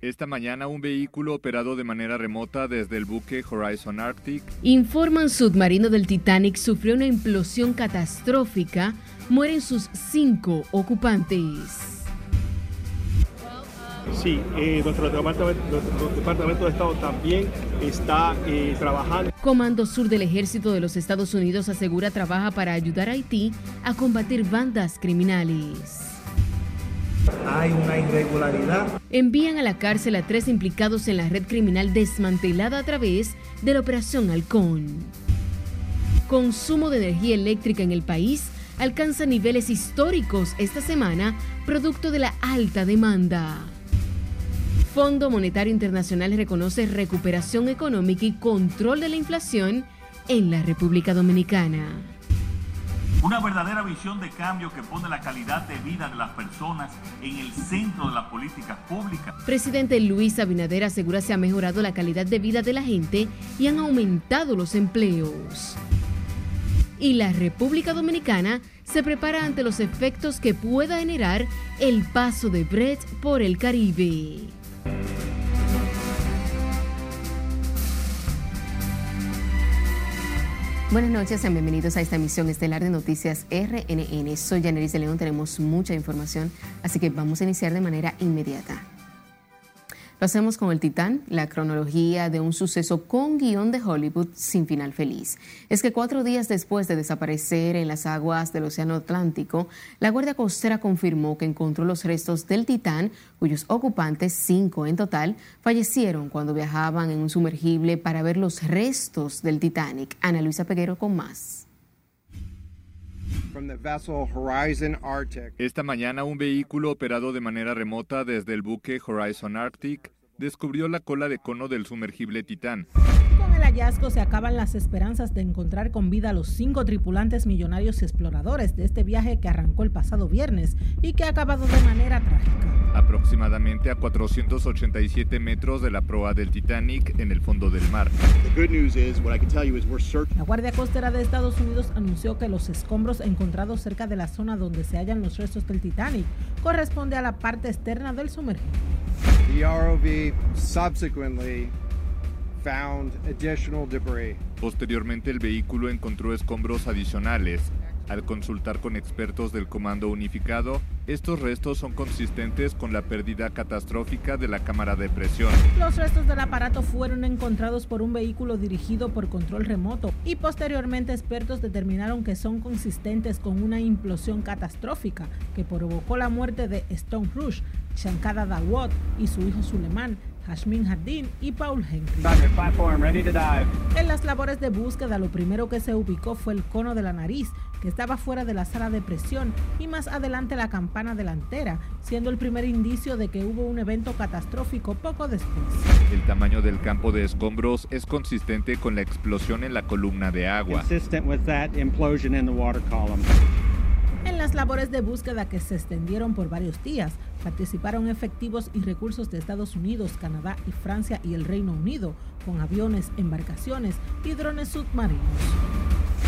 Esta mañana un vehículo operado de manera remota desde el buque Horizon Arctic informan submarino del Titanic sufrió una implosión catastrófica. Mueren sus cinco ocupantes. Sí, eh, nuestro, departamento, nuestro, departamento, de Estado también está eh, trabajando. Comando Sur del Ejército de los Estados Unidos asegura trabaja para ayudar a Haití a combatir bandas criminales. Hay una irregularidad. Envían a la cárcel a tres implicados en la red criminal desmantelada a través de la Operación Halcón. Consumo de energía eléctrica en el país alcanza niveles históricos esta semana, producto de la alta demanda. Fondo Monetario Internacional reconoce recuperación económica y control de la inflación en la República Dominicana. Una verdadera visión de cambio que pone la calidad de vida de las personas en el centro de las políticas públicas. Presidente Luis Abinader asegura se ha mejorado la calidad de vida de la gente y han aumentado los empleos. Y la República Dominicana se prepara ante los efectos que pueda generar el paso de Brett por el Caribe. Buenas noches, sean bienvenidos a esta emisión estelar de Noticias RNN. Soy Janeris de León, tenemos mucha información, así que vamos a iniciar de manera inmediata. Lo hacemos con el Titán, la cronología de un suceso con guion de Hollywood sin final feliz. Es que cuatro días después de desaparecer en las aguas del Océano Atlántico, la Guardia Costera confirmó que encontró los restos del Titán, cuyos ocupantes, cinco en total, fallecieron cuando viajaban en un sumergible para ver los restos del Titanic. Ana Luisa Peguero con más. Esta mañana un vehículo operado de manera remota desde el buque Horizon Arctic descubrió la cola de cono del sumergible Titán. El hallazgo se acaban las esperanzas de encontrar con vida a los cinco tripulantes millonarios y exploradores de este viaje que arrancó el pasado viernes y que ha acabado de manera trágica. Aproximadamente a 487 metros de la proa del Titanic en el fondo del mar. La Guardia Costera de Estados Unidos anunció que los escombros encontrados cerca de la zona donde se hallan los restos del Titanic corresponde a la parte externa del sumergible. The ROV subsequently found additional debris. Posteriormente el vehículo encontró escombros adicionales. Al consultar con expertos del Comando Unificado, estos restos son consistentes con la pérdida catastrófica de la cámara de presión. Los restos del aparato fueron encontrados por un vehículo dirigido por control remoto y posteriormente expertos determinaron que son consistentes con una implosión catastrófica que provocó la muerte de Stone Rush, Shankada Dawot y su hijo Suleiman, Hashmin Jardín y Paul Henry. En las labores de búsqueda, lo primero que se ubicó fue el cono de la nariz, que estaba fuera de la sala de presión, y más adelante la campana delantera, siendo el primer indicio de que hubo un evento catastrófico poco después. El tamaño del campo de escombros es consistente con la explosión en la columna de agua. En las labores de búsqueda que se extendieron por varios días, participaron efectivos y recursos de Estados Unidos, Canadá y Francia y el Reino Unido, con aviones, embarcaciones y drones submarinos.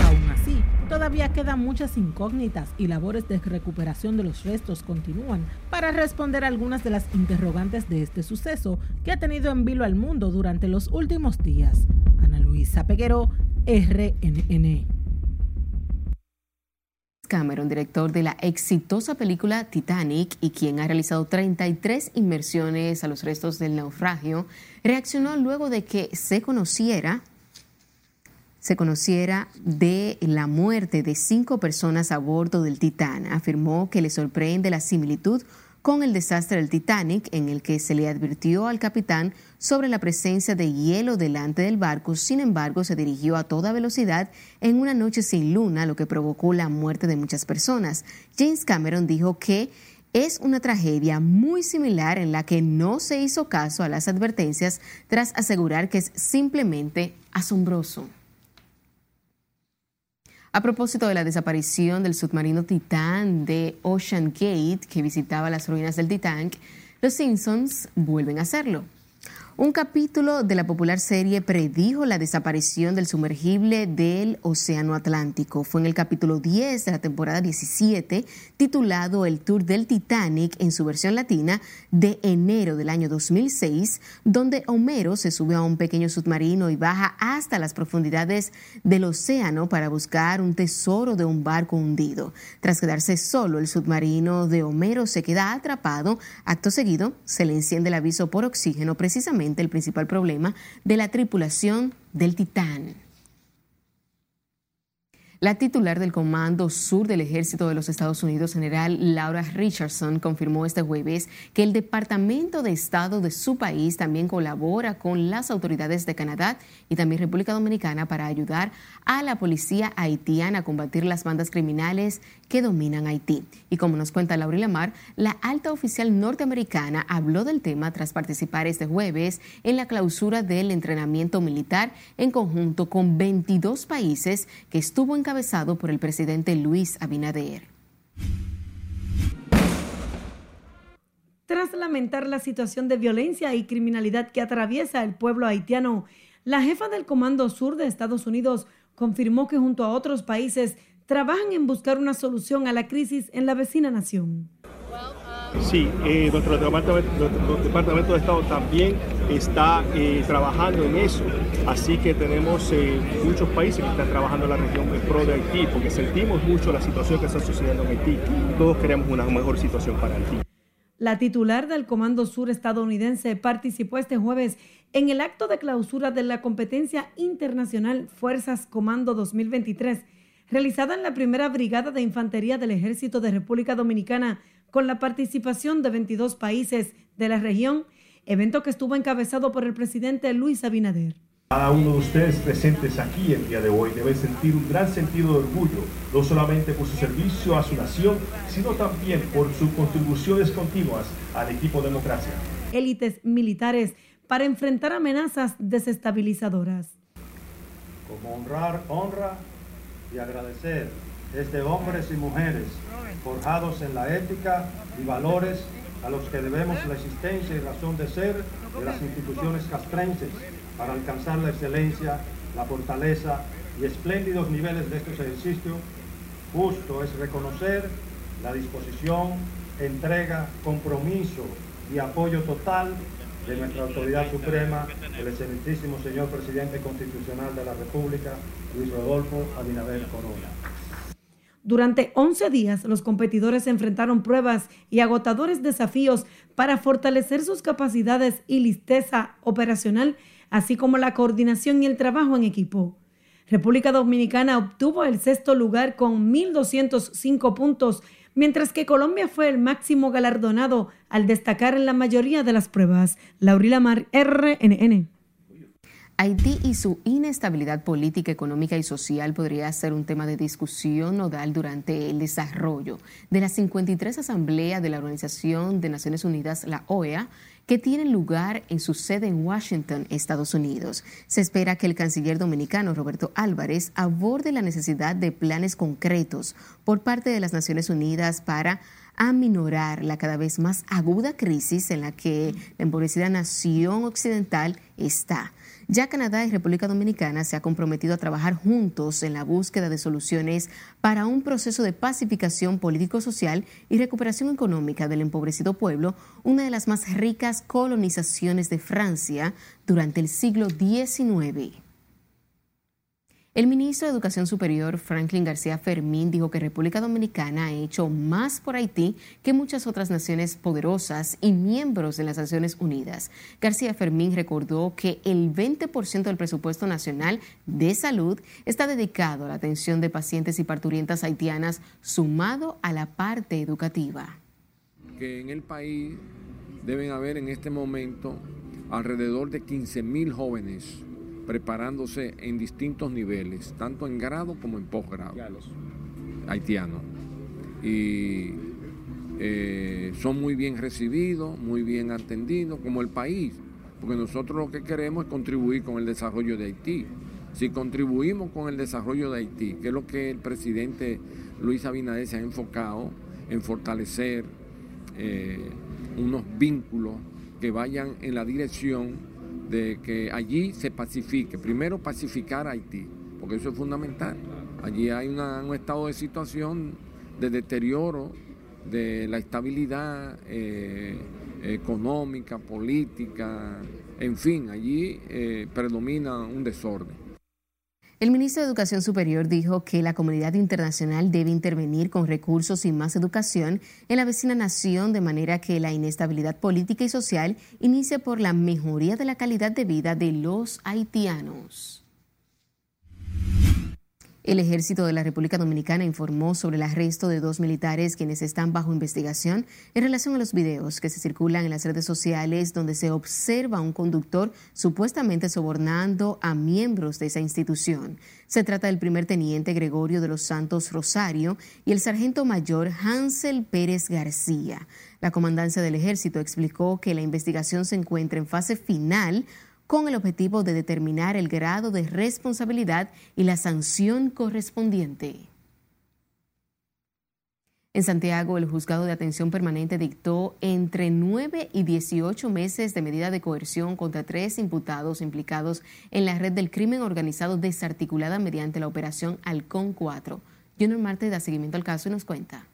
Aún así, todavía quedan muchas incógnitas y labores de recuperación de los restos continúan para responder algunas de las interrogantes de este suceso que ha tenido en vilo al mundo durante los últimos días. Ana Luisa Peguero, RNN. Cameron, director de la exitosa película Titanic y quien ha realizado 33 inmersiones a los restos del naufragio, reaccionó luego de que se conociera se conociera de la muerte de cinco personas a bordo del Titán. Afirmó que le sorprende la similitud con el desastre del Titanic, en el que se le advirtió al capitán sobre la presencia de hielo delante del barco, sin embargo se dirigió a toda velocidad en una noche sin luna, lo que provocó la muerte de muchas personas. James Cameron dijo que es una tragedia muy similar en la que no se hizo caso a las advertencias tras asegurar que es simplemente asombroso. A propósito de la desaparición del submarino Titán de Ocean Gate, que visitaba las ruinas del Titanic, los Simpsons vuelven a hacerlo. Un capítulo de la popular serie predijo la desaparición del sumergible del Océano Atlántico. Fue en el capítulo 10 de la temporada 17, titulado El Tour del Titanic en su versión latina de enero del año 2006, donde Homero se sube a un pequeño submarino y baja hasta las profundidades del océano para buscar un tesoro de un barco hundido. Tras quedarse solo, el submarino de Homero se queda atrapado. Acto seguido, se le enciende el aviso por oxígeno precisamente el principal problema de la tripulación del Titán. La titular del Comando Sur del Ejército de los Estados Unidos, general Laura Richardson, confirmó este jueves que el Departamento de Estado de su país también colabora con las autoridades de Canadá y también República Dominicana para ayudar a la policía haitiana a combatir las bandas criminales que dominan Haití. Y como nos cuenta Laura Lamar, la alta oficial norteamericana habló del tema tras participar este jueves en la clausura del entrenamiento militar en conjunto con 22 países que estuvo encabezado por el presidente Luis Abinader. Tras lamentar la situación de violencia y criminalidad que atraviesa el pueblo haitiano, la jefa del Comando Sur de Estados Unidos confirmó que junto a otros países trabajan en buscar una solución a la crisis en la vecina nación. Sí, eh, nuestro, departamento, de Estado también está eh, trabajando en eso. Así que tenemos eh, muchos países que están trabajando en la región en pro de Haití, porque sentimos mucho la situación que está sucediendo en Haití. Todos queremos una mejor situación para Haití. La titular del Comando Sur estadounidense participó este jueves en el acto de clausura de la competencia internacional Fuerzas Comando 2023 realizada en la primera brigada de infantería del Ejército de República Dominicana con la participación de 22 países de la región, evento que estuvo encabezado por el presidente Luis Abinader. Cada uno de ustedes presentes aquí el día de hoy debe sentir un gran sentido de orgullo, no solamente por su servicio a su nación, sino también por sus contribuciones continuas al equipo democracia. Élites militares para enfrentar amenazas desestabilizadoras. Como honrar, honra y agradecer es de hombres y mujeres forjados en la ética y valores a los que debemos la existencia y razón de ser de las instituciones castrenses para alcanzar la excelencia, la fortaleza y espléndidos niveles de estos ejercicios, justo es reconocer la disposición, entrega, compromiso y apoyo total de nuestra autoridad suprema, el excelentísimo señor presidente constitucional de la República, Luis Rodolfo Abinader Corona. Durante 11 días, los competidores enfrentaron pruebas y agotadores desafíos para fortalecer sus capacidades y listeza operacional, así como la coordinación y el trabajo en equipo. República Dominicana obtuvo el sexto lugar con 1.205 puntos mientras que Colombia fue el máximo galardonado al destacar en la mayoría de las pruebas. Laurila Mar, RNN. Haití y su inestabilidad política, económica y social podría ser un tema de discusión nodal durante el desarrollo de la 53 Asamblea de la Organización de Naciones Unidas, la OEA, que tiene lugar en su sede en Washington, Estados Unidos. Se espera que el canciller dominicano Roberto Álvarez aborde la necesidad de planes concretos por parte de las Naciones Unidas para aminorar la cada vez más aguda crisis en la que la empobrecida nación occidental está. Ya Canadá y República Dominicana se han comprometido a trabajar juntos en la búsqueda de soluciones para un proceso de pacificación político-social y recuperación económica del empobrecido pueblo, una de las más ricas colonizaciones de Francia durante el siglo XIX. El ministro de Educación Superior, Franklin García Fermín, dijo que República Dominicana ha hecho más por Haití que muchas otras naciones poderosas y miembros de las Naciones Unidas. García Fermín recordó que el 20% del presupuesto nacional de salud está dedicado a la atención de pacientes y parturientas haitianas, sumado a la parte educativa. Que en el país deben haber en este momento alrededor de 15 mil jóvenes preparándose en distintos niveles, tanto en grado como en posgrado, haitianos. Y eh, son muy bien recibidos, muy bien atendidos, como el país, porque nosotros lo que queremos es contribuir con el desarrollo de Haití. Si contribuimos con el desarrollo de Haití, que es lo que el presidente Luis Abinader se ha enfocado en fortalecer eh, unos vínculos que vayan en la dirección de que allí se pacifique. Primero pacificar Haití, porque eso es fundamental. Allí hay un estado de situación de deterioro de la estabilidad eh, económica, política, en fin, allí eh, predomina un desorden. El ministro de Educación Superior dijo que la comunidad internacional debe intervenir con recursos y más educación en la vecina nación de manera que la inestabilidad política y social inicie por la mejoría de la calidad de vida de los haitianos. El ejército de la República Dominicana informó sobre el arresto de dos militares quienes están bajo investigación en relación a los videos que se circulan en las redes sociales donde se observa a un conductor supuestamente sobornando a miembros de esa institución. Se trata del primer teniente Gregorio de los Santos Rosario y el sargento mayor Hansel Pérez García. La comandancia del ejército explicó que la investigación se encuentra en fase final con el objetivo de determinar el grado de responsabilidad y la sanción correspondiente. En Santiago, el juzgado de atención permanente dictó entre 9 y 18 meses de medida de coerción contra tres imputados implicados en la red del crimen organizado desarticulada mediante la operación Halcón 4. Junior Marte da seguimiento al caso y nos cuenta.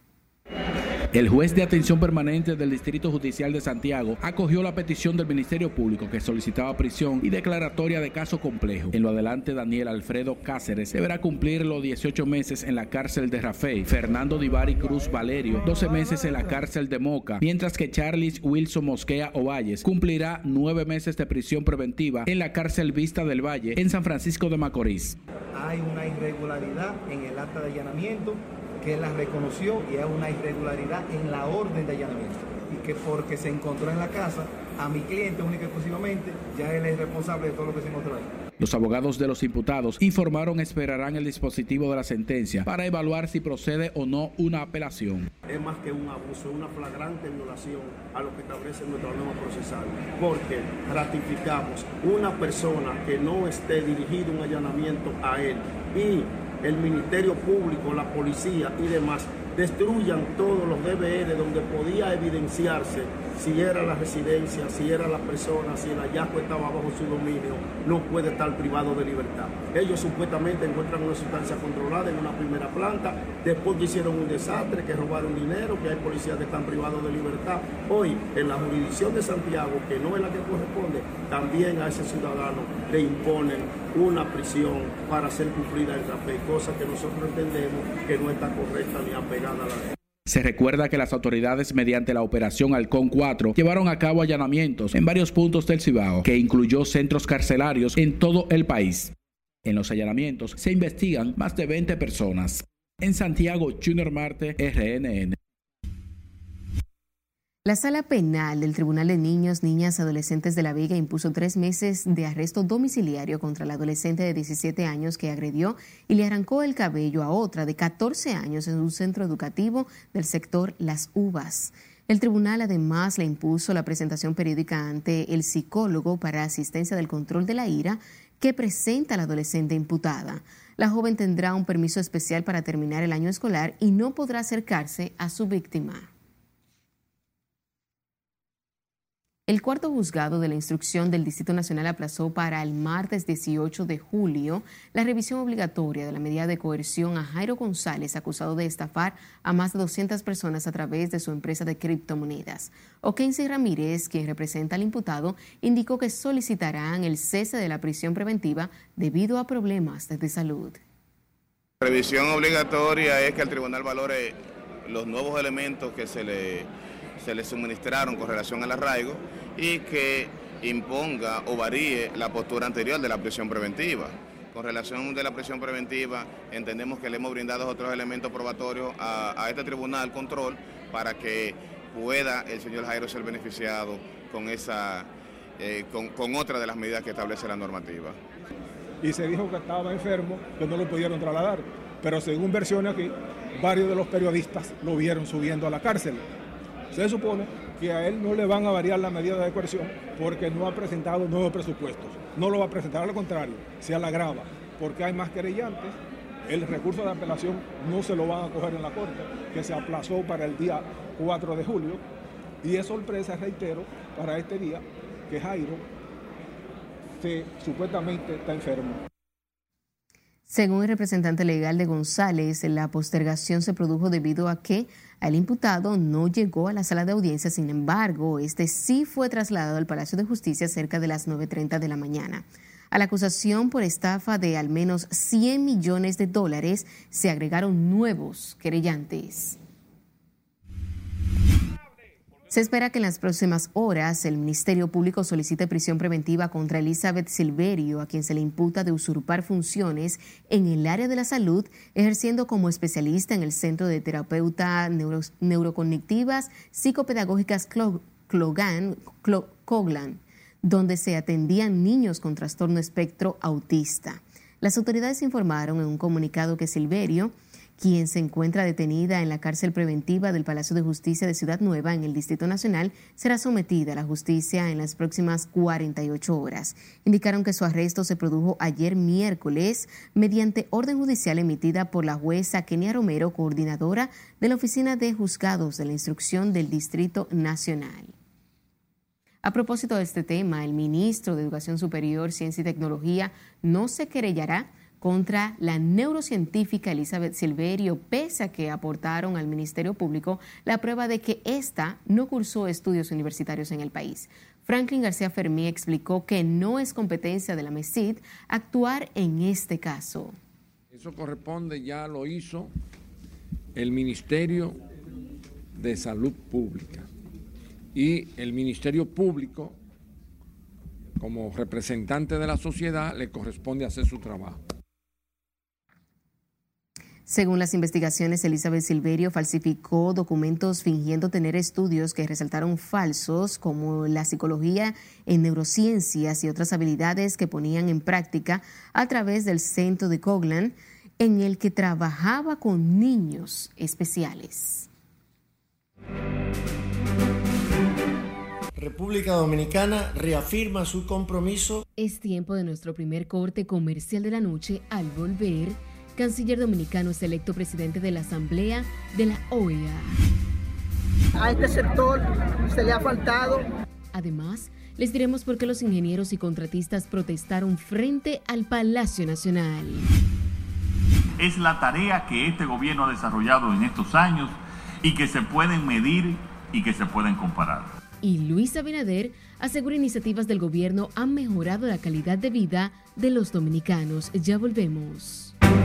El juez de atención permanente del Distrito Judicial de Santiago acogió la petición del Ministerio Público que solicitaba prisión y declaratoria de caso complejo. En lo adelante, Daniel Alfredo Cáceres deberá cumplir los 18 meses en la cárcel de Rafael, Fernando Divari Cruz Valerio 12 meses en la cárcel de Moca, mientras que Charles Wilson Mosquea Ovalles cumplirá 9 meses de prisión preventiva en la cárcel Vista del Valle en San Francisco de Macorís. Hay una irregularidad en el acta de allanamiento que la reconoció y es una irregularidad en la orden de allanamiento. Y que porque se encontró en la casa a mi cliente única y exclusivamente, ya él es responsable de todo lo que se encontró ahí. Los abogados de los imputados informaron esperarán el dispositivo de la sentencia para evaluar si procede o no una apelación. Es más que un abuso, una flagrante violación a lo que establece nuestra norma procesal, porque ratificamos una persona que no esté dirigido un allanamiento a él y el Ministerio Público, la policía y demás destruyan todos los DVR donde podía evidenciarse si era la residencia, si era la persona, si el hallazgo estaba bajo su dominio, no puede estar privado de libertad. Ellos supuestamente encuentran una sustancia controlada en una primera planta, después hicieron un desastre, que robaron dinero, que hay policías que están privados de libertad. Hoy, en la jurisdicción de Santiago, que no es la que corresponde, también a ese ciudadano le imponen una prisión para ser cumplida el café, cosa que nosotros entendemos que no está correcta ni apegada a la ley. Se recuerda que las autoridades mediante la operación Halcón 4 llevaron a cabo allanamientos en varios puntos del Cibao, que incluyó centros carcelarios en todo el país. En los allanamientos se investigan más de 20 personas. En Santiago, Junior Marte, RNN. La sala penal del Tribunal de Niños, Niñas y Adolescentes de La Vega impuso tres meses de arresto domiciliario contra la adolescente de 17 años que agredió y le arrancó el cabello a otra de 14 años en un centro educativo del sector Las Uvas. El tribunal además le impuso la presentación periódica ante el psicólogo para asistencia del control de la ira que presenta la adolescente imputada. La joven tendrá un permiso especial para terminar el año escolar y no podrá acercarse a su víctima. El cuarto juzgado de la instrucción del Distrito Nacional aplazó para el martes 18 de julio la revisión obligatoria de la medida de coerción a Jairo González, acusado de estafar a más de 200 personas a través de su empresa de criptomonedas. Okensi Ramírez, quien representa al imputado, indicó que solicitarán el cese de la prisión preventiva debido a problemas de salud. La revisión obligatoria es que el tribunal valore los nuevos elementos que se le se le suministraron con relación al arraigo y que imponga o varíe la postura anterior de la prisión preventiva. Con relación de la prisión preventiva, entendemos que le hemos brindado otros elementos probatorios a, este tribunal control para que pueda el señor Jairo ser beneficiado con esa eh, con, con, otra de las medidas que establece la normativa. Y se dijo que estaba enfermo, que no lo pudieron trasladar, pero según versiones aquí, varios de los periodistas lo vieron subiendo a la cárcel. Se supone que a él no le van a variar la medida de coerción porque no ha presentado nuevos presupuestos. No lo va a presentar, al contrario, se agrava porque hay más querellantes. El recurso de apelación no se lo van a coger en la Corte, que se aplazó para el día 4 de julio. Y es sorpresa, reitero, para este día que Jairo se supuestamente está enfermo. Según el representante legal de González, la postergación se produjo debido a que el imputado no llegó a la sala de audiencia, sin embargo, este sí fue trasladado al Palacio de Justicia cerca de las 9.30 de la mañana. A la acusación por estafa de al menos 100 millones de dólares se agregaron nuevos querellantes. Se espera que en las próximas horas el Ministerio Público solicite prisión preventiva contra Elizabeth Silverio, a quien se le imputa de usurpar funciones en el área de la salud, ejerciendo como especialista en el Centro de Terapeuta Neurocognitivas Psicopedagógicas Coglan, donde se atendían niños con trastorno espectro autista. Las autoridades informaron en un comunicado que Silverio quien se encuentra detenida en la cárcel preventiva del Palacio de Justicia de Ciudad Nueva en el Distrito Nacional, será sometida a la justicia en las próximas 48 horas. Indicaron que su arresto se produjo ayer miércoles mediante orden judicial emitida por la jueza Kenia Romero, coordinadora de la Oficina de Juzgados de la Instrucción del Distrito Nacional. A propósito de este tema, el ministro de Educación Superior, Ciencia y Tecnología no se querellará contra la neurocientífica Elizabeth Silverio, pese a que aportaron al Ministerio Público la prueba de que ésta no cursó estudios universitarios en el país. Franklin García Fermí explicó que no es competencia de la MESID actuar en este caso. Eso corresponde, ya lo hizo el Ministerio de Salud Pública y el Ministerio Público, como representante de la sociedad, le corresponde hacer su trabajo. Según las investigaciones, Elizabeth Silverio falsificó documentos fingiendo tener estudios que resaltaron falsos, como la psicología en neurociencias y otras habilidades que ponían en práctica a través del centro de Coglan, en el que trabajaba con niños especiales. República Dominicana reafirma su compromiso. Es tiempo de nuestro primer corte comercial de la noche. Al volver, canciller dominicano es electo presidente de la Asamblea de la OEA. A este sector se le ha faltado. Además, les diremos por qué los ingenieros y contratistas protestaron frente al Palacio Nacional. Es la tarea que este gobierno ha desarrollado en estos años y que se pueden medir y que se pueden comparar. Y Luis Abinader asegura iniciativas del gobierno han mejorado la calidad de vida de los dominicanos. Ya volvemos.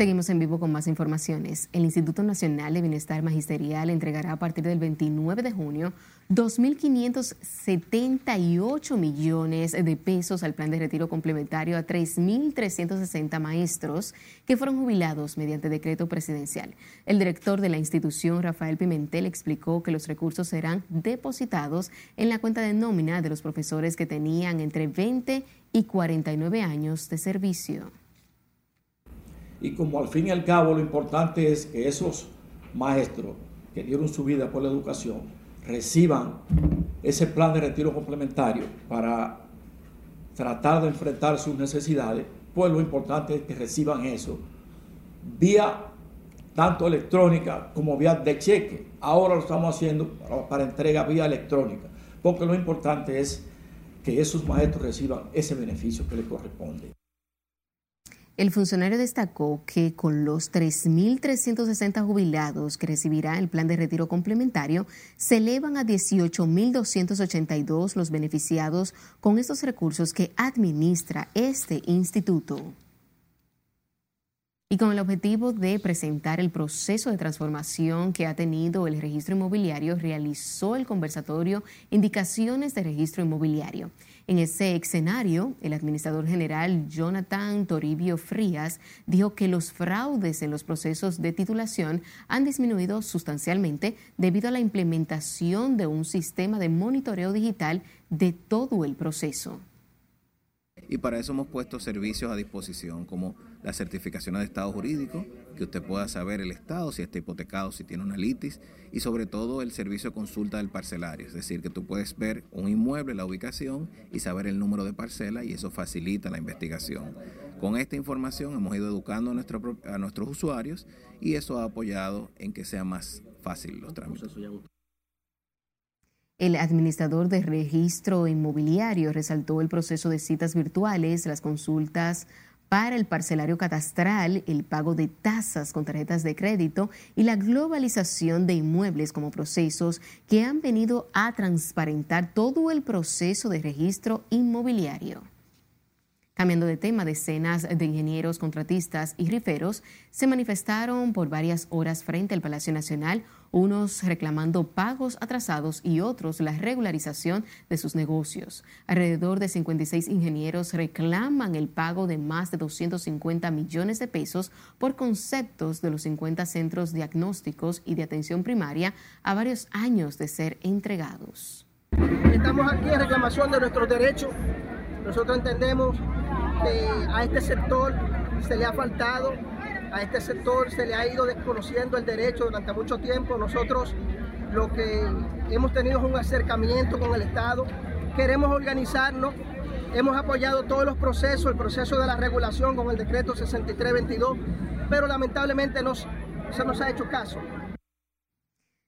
Seguimos en vivo con más informaciones. El Instituto Nacional de Bienestar Magisterial entregará a partir del 29 de junio 2.578 millones de pesos al plan de retiro complementario a 3.360 maestros que fueron jubilados mediante decreto presidencial. El director de la institución, Rafael Pimentel, explicó que los recursos serán depositados en la cuenta de nómina de los profesores que tenían entre 20 y 49 años de servicio y como al fin y al cabo lo importante es que esos maestros que dieron su vida por la educación reciban ese plan de retiro complementario para tratar de enfrentar sus necesidades, pues lo importante es que reciban eso vía tanto electrónica como vía de cheque. Ahora lo estamos haciendo para entrega vía electrónica, porque lo importante es que esos maestros reciban ese beneficio que les corresponde. El funcionario destacó que con los 3.360 jubilados que recibirá el plan de retiro complementario, se elevan a 18.282 los beneficiados con estos recursos que administra este instituto. Y con el objetivo de presentar el proceso de transformación que ha tenido el registro inmobiliario, realizó el conversatorio Indicaciones de Registro Inmobiliario. En ese escenario, el administrador general Jonathan Toribio Frías dijo que los fraudes en los procesos de titulación han disminuido sustancialmente debido a la implementación de un sistema de monitoreo digital de todo el proceso y para eso hemos puesto servicios a disposición como la certificación de estado jurídico, que usted pueda saber el estado, si está hipotecado, si tiene una litis, y sobre todo el servicio de consulta del parcelario, es decir, que tú puedes ver un inmueble, la ubicación y saber el número de parcela y eso facilita la investigación. Con esta información hemos ido educando a, a nuestros usuarios y eso ha apoyado en que sea más fácil los trámites. El administrador de registro inmobiliario resaltó el proceso de citas virtuales, las consultas para el parcelario catastral, el pago de tasas con tarjetas de crédito y la globalización de inmuebles como procesos que han venido a transparentar todo el proceso de registro inmobiliario. Cambiando de tema, decenas de ingenieros, contratistas y riferos se manifestaron por varias horas frente al Palacio Nacional, unos reclamando pagos atrasados y otros la regularización de sus negocios. Alrededor de 56 ingenieros reclaman el pago de más de 250 millones de pesos por conceptos de los 50 centros diagnósticos y de atención primaria a varios años de ser entregados. Estamos aquí en reclamación de nuestros derechos. Nosotros entendemos a este sector se le ha faltado, a este sector se le ha ido desconociendo el derecho durante mucho tiempo. Nosotros lo que hemos tenido es un acercamiento con el Estado, queremos organizarnos, hemos apoyado todos los procesos, el proceso de la regulación con el decreto 6322, pero lamentablemente no se nos ha hecho caso.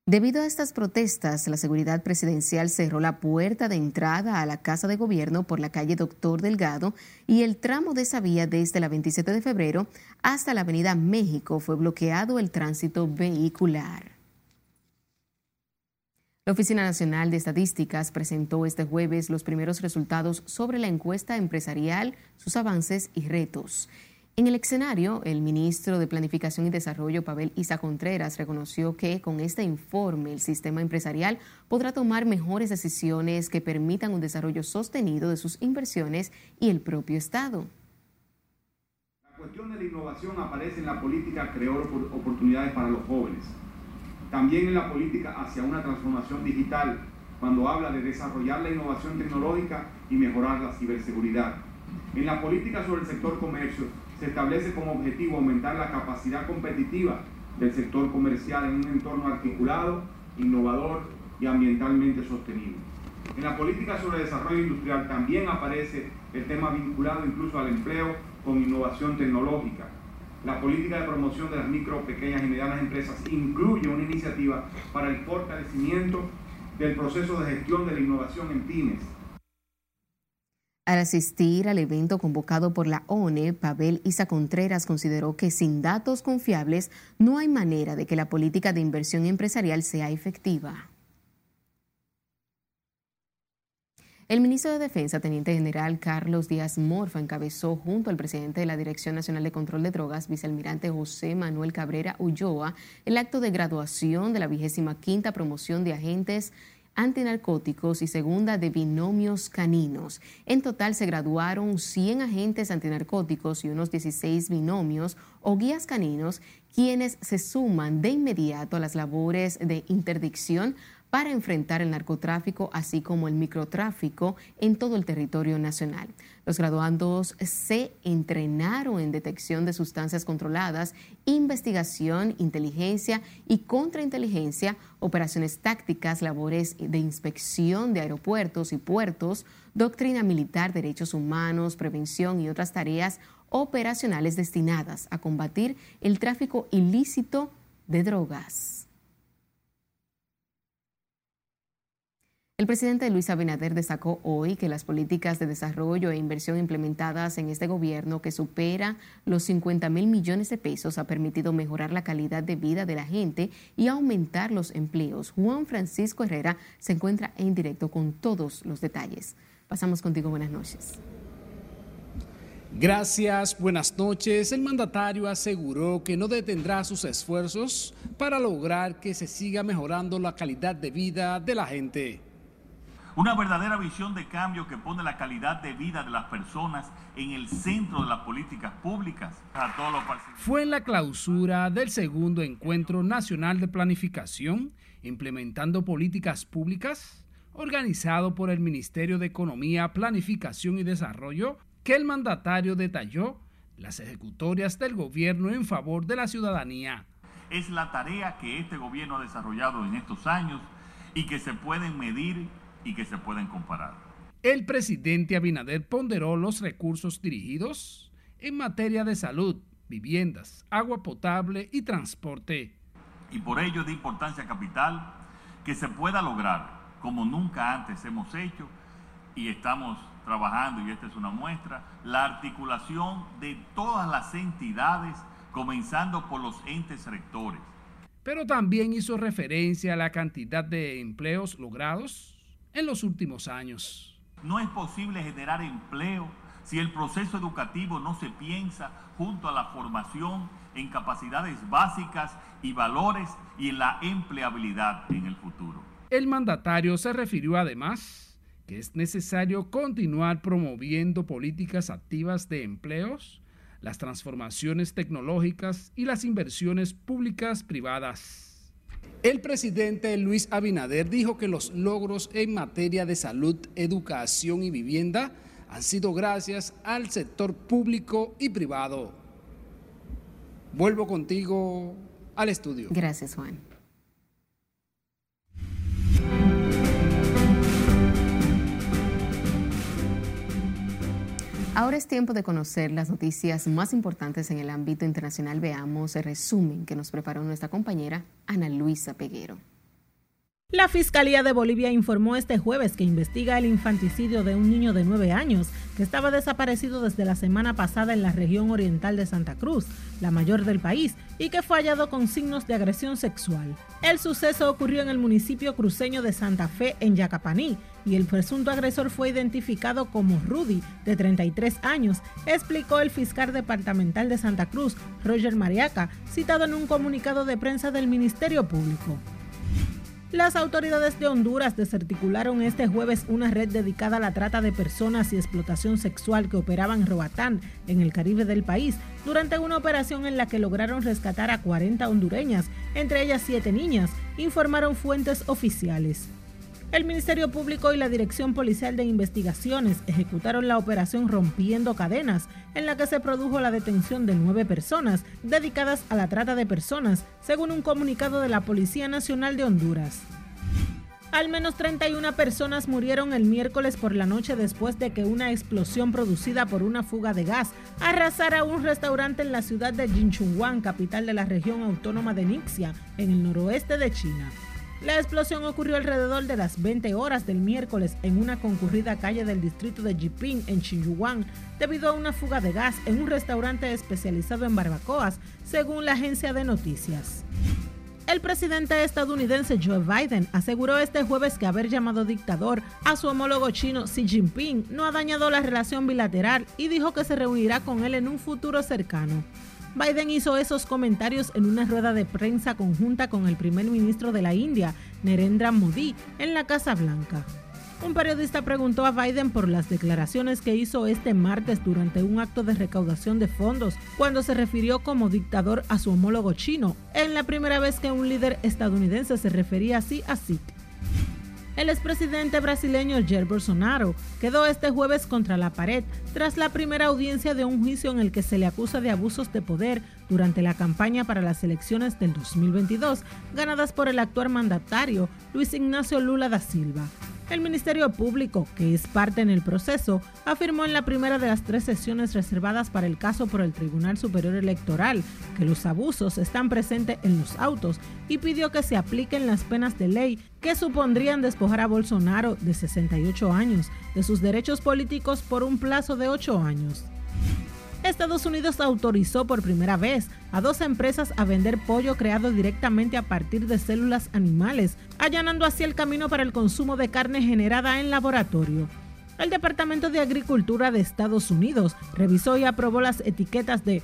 Debido a estas protestas, la seguridad presidencial cerró la puerta de entrada a la Casa de Gobierno por la calle Doctor Delgado y el tramo de esa vía desde la 27 de febrero hasta la Avenida México fue bloqueado el tránsito vehicular. La Oficina Nacional de Estadísticas presentó este jueves los primeros resultados sobre la encuesta empresarial, sus avances y retos. En el escenario, el ministro de Planificación y Desarrollo, Pavel Isa Contreras, reconoció que con este informe el sistema empresarial podrá tomar mejores decisiones que permitan un desarrollo sostenido de sus inversiones y el propio Estado. La cuestión de la innovación aparece en la política creó oportunidades para los jóvenes. También en la política hacia una transformación digital, cuando habla de desarrollar la innovación tecnológica y mejorar la ciberseguridad. En la política sobre el sector comercio, se establece como objetivo aumentar la capacidad competitiva del sector comercial en un entorno articulado, innovador y ambientalmente sostenible. En la política sobre desarrollo industrial también aparece el tema vinculado incluso al empleo con innovación tecnológica. La política de promoción de las micro, pequeñas y medianas empresas incluye una iniciativa para el fortalecimiento del proceso de gestión de la innovación en pymes, al asistir al evento convocado por la ONE, Pavel Isa Contreras consideró que sin datos confiables no hay manera de que la política de inversión empresarial sea efectiva. El ministro de Defensa, Teniente General Carlos Díaz Morfa, encabezó junto al presidente de la Dirección Nacional de Control de Drogas, vicealmirante José Manuel Cabrera Ulloa, el acto de graduación de la vigésima quinta promoción de agentes antinarcóticos y segunda de binomios caninos. En total se graduaron 100 agentes antinarcóticos y unos 16 binomios o guías caninos, quienes se suman de inmediato a las labores de interdicción para enfrentar el narcotráfico, así como el microtráfico en todo el territorio nacional. Los graduandos se entrenaron en detección de sustancias controladas, investigación, inteligencia y contrainteligencia, operaciones tácticas, labores de inspección de aeropuertos y puertos, doctrina militar, derechos humanos, prevención y otras tareas operacionales destinadas a combatir el tráfico ilícito de drogas. El presidente Luis Abinader destacó hoy que las políticas de desarrollo e inversión implementadas en este gobierno, que supera los 50 mil millones de pesos, ha permitido mejorar la calidad de vida de la gente y aumentar los empleos. Juan Francisco Herrera se encuentra en directo con todos los detalles. Pasamos contigo, buenas noches. Gracias, buenas noches. El mandatario aseguró que no detendrá sus esfuerzos para lograr que se siga mejorando la calidad de vida de la gente. Una verdadera visión de cambio que pone la calidad de vida de las personas en el centro de las políticas públicas. A todos los Fue en la clausura del segundo encuentro nacional de planificación, implementando políticas públicas, organizado por el Ministerio de Economía, Planificación y Desarrollo, que el mandatario detalló las ejecutorias del gobierno en favor de la ciudadanía. Es la tarea que este gobierno ha desarrollado en estos años y que se pueden medir y que se pueden comparar. El presidente Abinader ponderó los recursos dirigidos en materia de salud, viviendas, agua potable y transporte. Y por ello es de importancia capital que se pueda lograr, como nunca antes hemos hecho, y estamos trabajando, y esta es una muestra, la articulación de todas las entidades, comenzando por los entes rectores. Pero también hizo referencia a la cantidad de empleos logrados en los últimos años. No es posible generar empleo si el proceso educativo no se piensa junto a la formación en capacidades básicas y valores y en la empleabilidad en el futuro. El mandatario se refirió además que es necesario continuar promoviendo políticas activas de empleos, las transformaciones tecnológicas y las inversiones públicas privadas. El presidente Luis Abinader dijo que los logros en materia de salud, educación y vivienda han sido gracias al sector público y privado. Vuelvo contigo al estudio. Gracias, Juan. Ahora es tiempo de conocer las noticias más importantes en el ámbito internacional. Veamos el resumen que nos preparó nuestra compañera Ana Luisa Peguero. La Fiscalía de Bolivia informó este jueves que investiga el infanticidio de un niño de 9 años que estaba desaparecido desde la semana pasada en la región oriental de Santa Cruz, la mayor del país, y que fue hallado con signos de agresión sexual. El suceso ocurrió en el municipio cruceño de Santa Fe, en Yacapaní, y el presunto agresor fue identificado como Rudy, de 33 años, explicó el fiscal departamental de Santa Cruz, Roger Mariaca, citado en un comunicado de prensa del Ministerio Público. Las autoridades de Honduras desarticularon este jueves una red dedicada a la trata de personas y explotación sexual que operaba en Roatán, en el Caribe del país, durante una operación en la que lograron rescatar a 40 hondureñas, entre ellas 7 niñas, informaron fuentes oficiales. El Ministerio Público y la Dirección Policial de Investigaciones ejecutaron la operación Rompiendo Cadenas, en la que se produjo la detención de nueve personas dedicadas a la trata de personas, según un comunicado de la Policía Nacional de Honduras. Al menos 31 personas murieron el miércoles por la noche después de que una explosión producida por una fuga de gas arrasara un restaurante en la ciudad de Jinchunhuang, capital de la región autónoma de Nixia, en el noroeste de China. La explosión ocurrió alrededor de las 20 horas del miércoles en una concurrida calle del distrito de Jiping, en Xinjiang, debido a una fuga de gas en un restaurante especializado en barbacoas, según la agencia de noticias. El presidente estadounidense Joe Biden aseguró este jueves que haber llamado dictador a su homólogo chino Xi Jinping no ha dañado la relación bilateral y dijo que se reunirá con él en un futuro cercano. Biden hizo esos comentarios en una rueda de prensa conjunta con el primer ministro de la India, Narendra Modi, en la Casa Blanca. Un periodista preguntó a Biden por las declaraciones que hizo este martes durante un acto de recaudación de fondos, cuando se refirió como dictador a su homólogo chino, en la primera vez que un líder estadounidense se refería así a Xi. El expresidente brasileño Jair Bolsonaro quedó este jueves contra la pared tras la primera audiencia de un juicio en el que se le acusa de abusos de poder durante la campaña para las elecciones del 2022, ganadas por el actual mandatario Luis Ignacio Lula da Silva. El Ministerio Público, que es parte en el proceso, afirmó en la primera de las tres sesiones reservadas para el caso por el Tribunal Superior Electoral que los abusos están presentes en los autos y pidió que se apliquen las penas de ley que supondrían despojar a Bolsonaro, de 68 años, de sus derechos políticos por un plazo de 8 años. Estados Unidos autorizó por primera vez a dos empresas a vender pollo creado directamente a partir de células animales, allanando así el camino para el consumo de carne generada en laboratorio. El Departamento de Agricultura de Estados Unidos revisó y aprobó las etiquetas de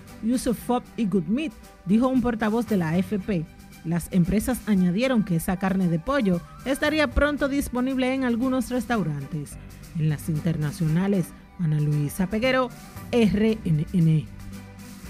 Food y Good Meat, dijo un portavoz de la AFP. Las empresas añadieron que esa carne de pollo estaría pronto disponible en algunos restaurantes. En las internacionales, Ana Luisa Peguero, RNN.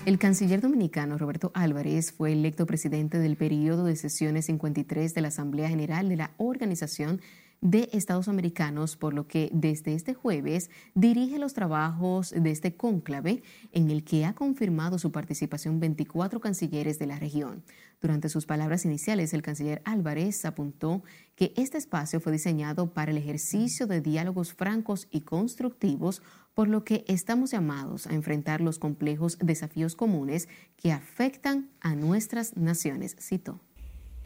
El canciller dominicano Roberto Álvarez fue electo presidente del periodo de sesiones 53 de la Asamblea General de la organización de Estados Americanos, por lo que desde este jueves dirige los trabajos de este cónclave en el que ha confirmado su participación 24 cancilleres de la región. Durante sus palabras iniciales, el canciller Álvarez apuntó que este espacio fue diseñado para el ejercicio de diálogos francos y constructivos, por lo que estamos llamados a enfrentar los complejos desafíos comunes que afectan a nuestras naciones, citó.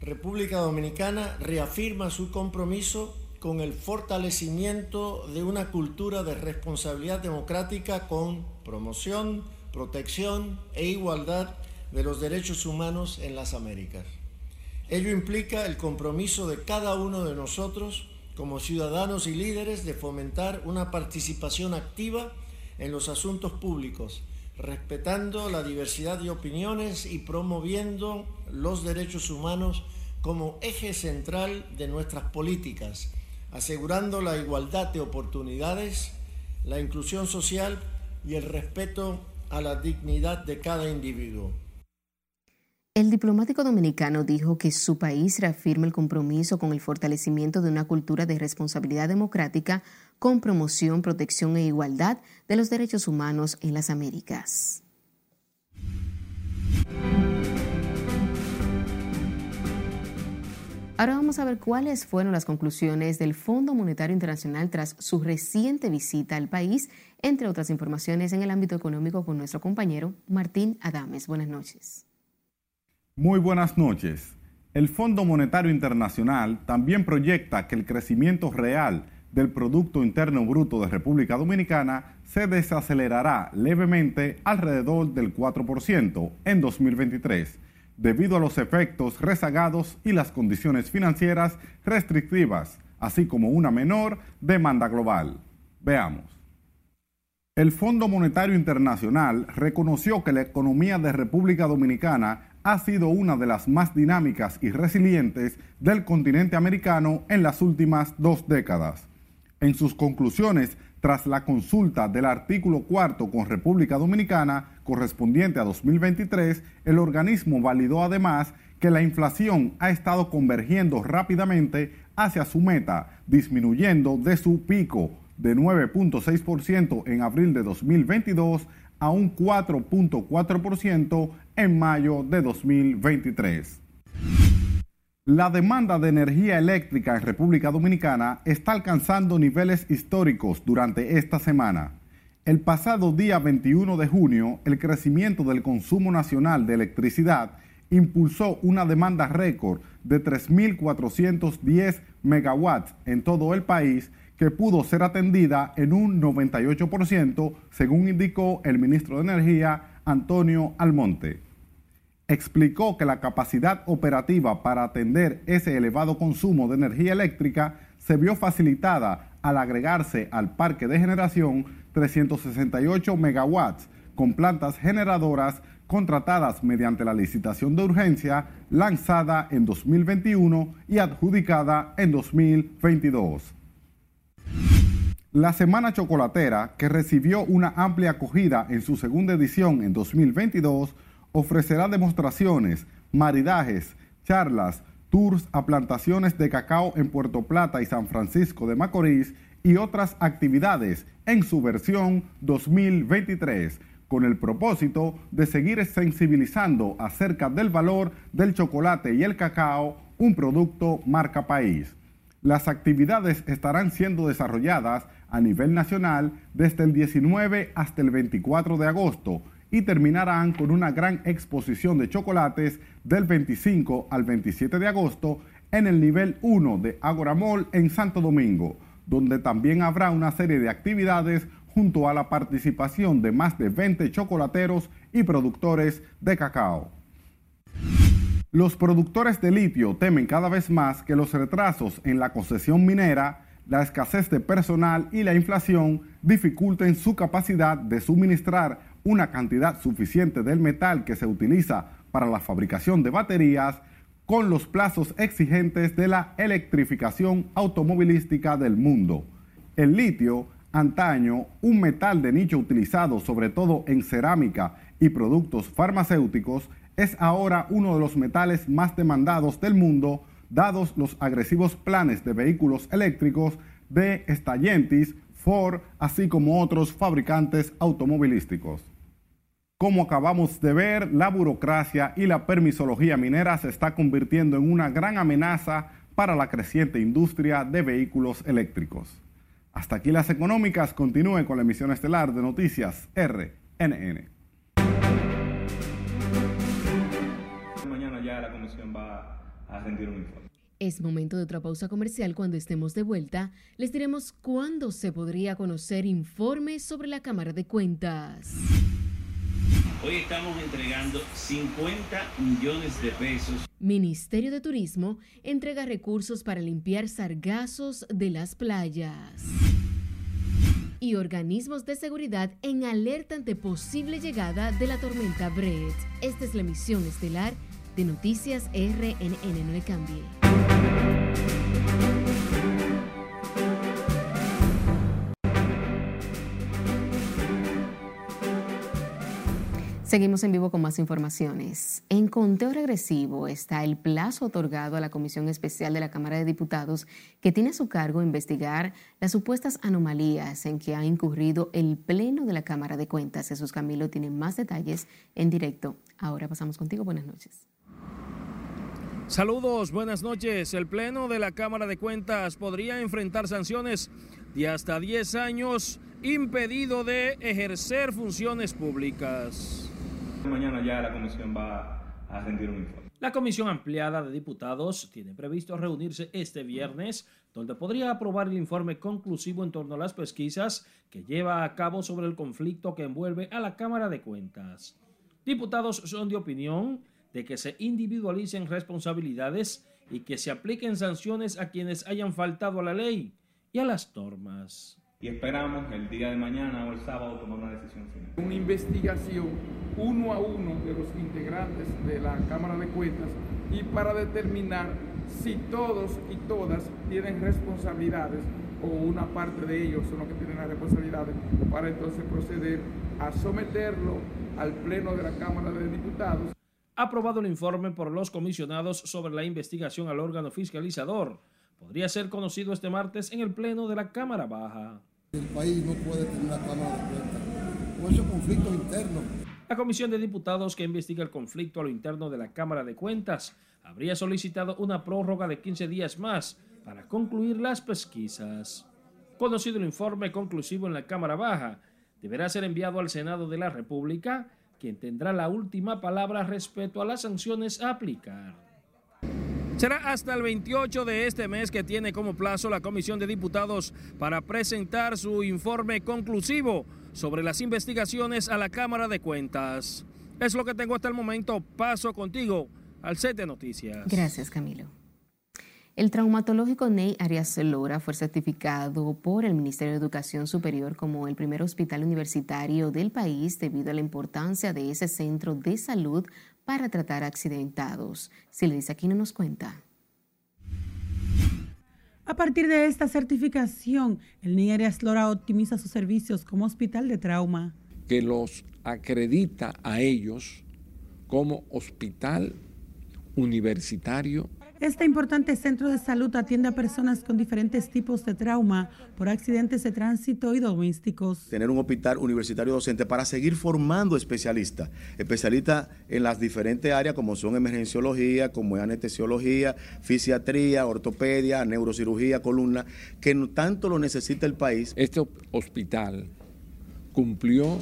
República Dominicana reafirma su compromiso con el fortalecimiento de una cultura de responsabilidad democrática con promoción, protección e igualdad de los derechos humanos en las Américas. Ello implica el compromiso de cada uno de nosotros como ciudadanos y líderes de fomentar una participación activa en los asuntos públicos, respetando la diversidad de opiniones y promoviendo los derechos humanos como eje central de nuestras políticas, asegurando la igualdad de oportunidades, la inclusión social y el respeto a la dignidad de cada individuo. El diplomático dominicano dijo que su país reafirma el compromiso con el fortalecimiento de una cultura de responsabilidad democrática con promoción, protección e igualdad de los derechos humanos en las Américas. Ahora vamos a ver cuáles fueron las conclusiones del Fondo Monetario Internacional tras su reciente visita al país, entre otras informaciones en el ámbito económico con nuestro compañero Martín Adames. Buenas noches. Muy buenas noches. El Fondo Monetario Internacional también proyecta que el crecimiento real del Producto Interno Bruto de República Dominicana se desacelerará levemente alrededor del 4% en 2023 debido a los efectos rezagados y las condiciones financieras restrictivas, así como una menor demanda global. Veamos. El Fondo Monetario Internacional reconoció que la economía de República Dominicana ha sido una de las más dinámicas y resilientes del continente americano en las últimas dos décadas. En sus conclusiones, tras la consulta del artículo cuarto con República Dominicana correspondiente a 2023, el organismo validó además que la inflación ha estado convergiendo rápidamente hacia su meta, disminuyendo de su pico de 9.6% en abril de 2022 a un 4.4% en mayo de 2023. La demanda de energía eléctrica en República Dominicana está alcanzando niveles históricos durante esta semana. El pasado día 21 de junio, el crecimiento del consumo nacional de electricidad impulsó una demanda récord de 3.410 megawatts en todo el país que pudo ser atendida en un 98%, según indicó el ministro de Energía, Antonio Almonte explicó que la capacidad operativa para atender ese elevado consumo de energía eléctrica se vio facilitada al agregarse al parque de generación 368 megawatts con plantas generadoras contratadas mediante la licitación de urgencia lanzada en 2021 y adjudicada en 2022. La Semana Chocolatera, que recibió una amplia acogida en su segunda edición en 2022, ofrecerá demostraciones, maridajes, charlas, tours a plantaciones de cacao en Puerto Plata y San Francisco de Macorís y otras actividades en su versión 2023 con el propósito de seguir sensibilizando acerca del valor del chocolate y el cacao, un producto marca país. Las actividades estarán siendo desarrolladas a nivel nacional desde el 19 hasta el 24 de agosto y terminarán con una gran exposición de chocolates del 25 al 27 de agosto en el nivel 1 de Agora Mall en Santo Domingo, donde también habrá una serie de actividades junto a la participación de más de 20 chocolateros y productores de cacao. Los productores de litio temen cada vez más que los retrasos en la concesión minera, la escasez de personal y la inflación dificulten su capacidad de suministrar una cantidad suficiente del metal que se utiliza para la fabricación de baterías con los plazos exigentes de la electrificación automovilística del mundo. El litio, antaño un metal de nicho utilizado sobre todo en cerámica y productos farmacéuticos, es ahora uno de los metales más demandados del mundo dados los agresivos planes de vehículos eléctricos de Stellantis, Ford, así como otros fabricantes automovilísticos. Como acabamos de ver, la burocracia y la permisología minera se está convirtiendo en una gran amenaza para la creciente industria de vehículos eléctricos. Hasta aquí las económicas. Continúe con la emisión estelar de Noticias RNN. Mañana ya la comisión va a rendir un informe. Es momento de otra pausa comercial. Cuando estemos de vuelta, les diremos cuándo se podría conocer informes sobre la Cámara de Cuentas. Hoy estamos entregando 50 millones de pesos. Ministerio de Turismo entrega recursos para limpiar sargazos de las playas. Y organismos de seguridad en alerta ante posible llegada de la tormenta Brett. Esta es la emisión estelar de Noticias RNN. No cambie. Seguimos en vivo con más informaciones. En conteo regresivo está el plazo otorgado a la Comisión Especial de la Cámara de Diputados que tiene a su cargo investigar las supuestas anomalías en que ha incurrido el Pleno de la Cámara de Cuentas. Jesús Camilo tiene más detalles en directo. Ahora pasamos contigo. Buenas noches. Saludos, buenas noches. El Pleno de la Cámara de Cuentas podría enfrentar sanciones de hasta 10 años impedido de ejercer funciones públicas. La Comisión Ampliada de Diputados tiene previsto reunirse este viernes, donde podría aprobar el informe conclusivo en torno a las pesquisas que lleva a cabo sobre el conflicto que envuelve a la Cámara de Cuentas. Diputados son de opinión de que se individualicen responsabilidades y que se apliquen sanciones a quienes hayan faltado a la ley y a las normas y esperamos el día de mañana o el sábado tomar una decisión final. Una investigación uno a uno de los integrantes de la Cámara de Cuentas y para determinar si todos y todas tienen responsabilidades o una parte de ellos son los que tienen las responsabilidades para entonces proceder a someterlo al Pleno de la Cámara de Diputados. Aprobado el informe por los comisionados sobre la investigación al órgano fiscalizador. Podría ser conocido este martes en el Pleno de la Cámara Baja. El país no puede tener una Cámara de Cuentas con esos conflictos internos. La Comisión de Diputados que investiga el conflicto a lo interno de la Cámara de Cuentas habría solicitado una prórroga de 15 días más para concluir las pesquisas. Conocido el informe conclusivo en la Cámara Baja, deberá ser enviado al Senado de la República, quien tendrá la última palabra respecto a las sanciones a aplicar. Será hasta el 28 de este mes que tiene como plazo la Comisión de Diputados para presentar su informe conclusivo sobre las investigaciones a la Cámara de Cuentas. Es lo que tengo hasta el momento. Paso contigo al set de noticias. Gracias, Camilo. El traumatológico Ney Arias Lora fue certificado por el Ministerio de Educación Superior como el primer hospital universitario del país debido a la importancia de ese centro de salud para tratar accidentados. Si le dice aquí no nos cuenta. A partir de esta certificación, el Arias Lora optimiza sus servicios como hospital de trauma. Que los acredita a ellos como hospital universitario este importante centro de salud atiende a personas con diferentes tipos de trauma por accidentes de tránsito y domésticos. Tener un hospital universitario docente para seguir formando especialistas, especialistas en las diferentes áreas como son emergenciología, como es anestesiología, fisiatría, ortopedia, neurocirugía, columna, que tanto lo necesita el país. Este hospital cumplió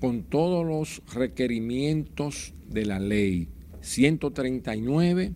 con todos los requerimientos de la ley 139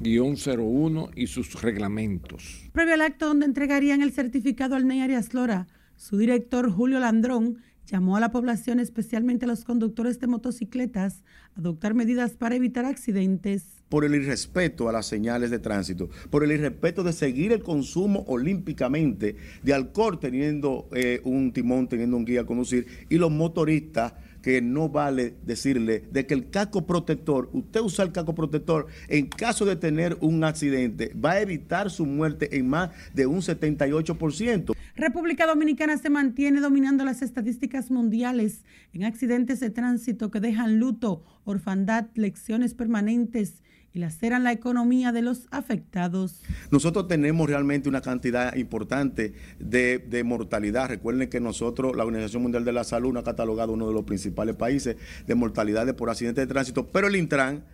01 y sus reglamentos. Previo al acto donde entregarían el certificado al Ney Arias Lora, su director Julio Landrón llamó a la población, especialmente a los conductores de motocicletas, a adoptar medidas para evitar accidentes. Por el irrespeto a las señales de tránsito, por el irrespeto de seguir el consumo olímpicamente de alcohol teniendo eh, un timón, teniendo un guía a conducir, y los motoristas que no vale decirle de que el casco protector, usted usa el casco protector en caso de tener un accidente, va a evitar su muerte en más de un 78%. República Dominicana se mantiene dominando las estadísticas mundiales en accidentes de tránsito que dejan luto, orfandad, lecciones permanentes y laceran la economía de los afectados. Nosotros tenemos realmente una cantidad importante de, de, mortalidad. Recuerden que nosotros, la Organización Mundial de la Salud, nos ha catalogado uno de los principales países de mortalidades por accidentes de tránsito, pero el Intran,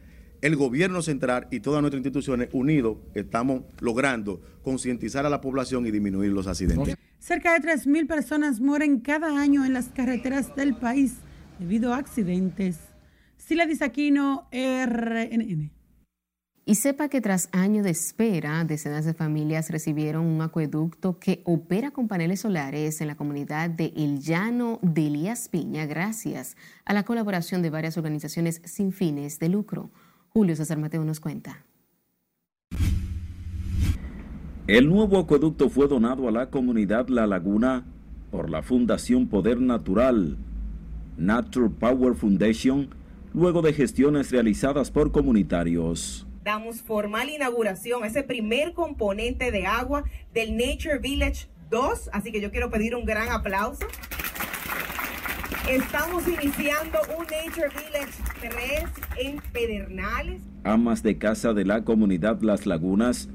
el gobierno central y todas nuestras instituciones unidos estamos logrando concientizar a la población y disminuir los accidentes. Cerca de 3.000 personas mueren cada año en las carreteras del país debido a accidentes. Sila Disaquino, RNN. Y sepa que tras años de espera, decenas de familias recibieron un acueducto que opera con paneles solares en la comunidad de El Llano de Elías Piña gracias a la colaboración de varias organizaciones sin fines de lucro. Julio César Mateo nos cuenta. El nuevo acueducto fue donado a la comunidad La Laguna por la Fundación Poder Natural, Nature Power Foundation, luego de gestiones realizadas por comunitarios damos formal inauguración a ese primer componente de agua del Nature Village 2, así que yo quiero pedir un gran aplauso. Estamos iniciando un Nature Village 3 en Pedernales. Amas de casa de la comunidad Las Lagunas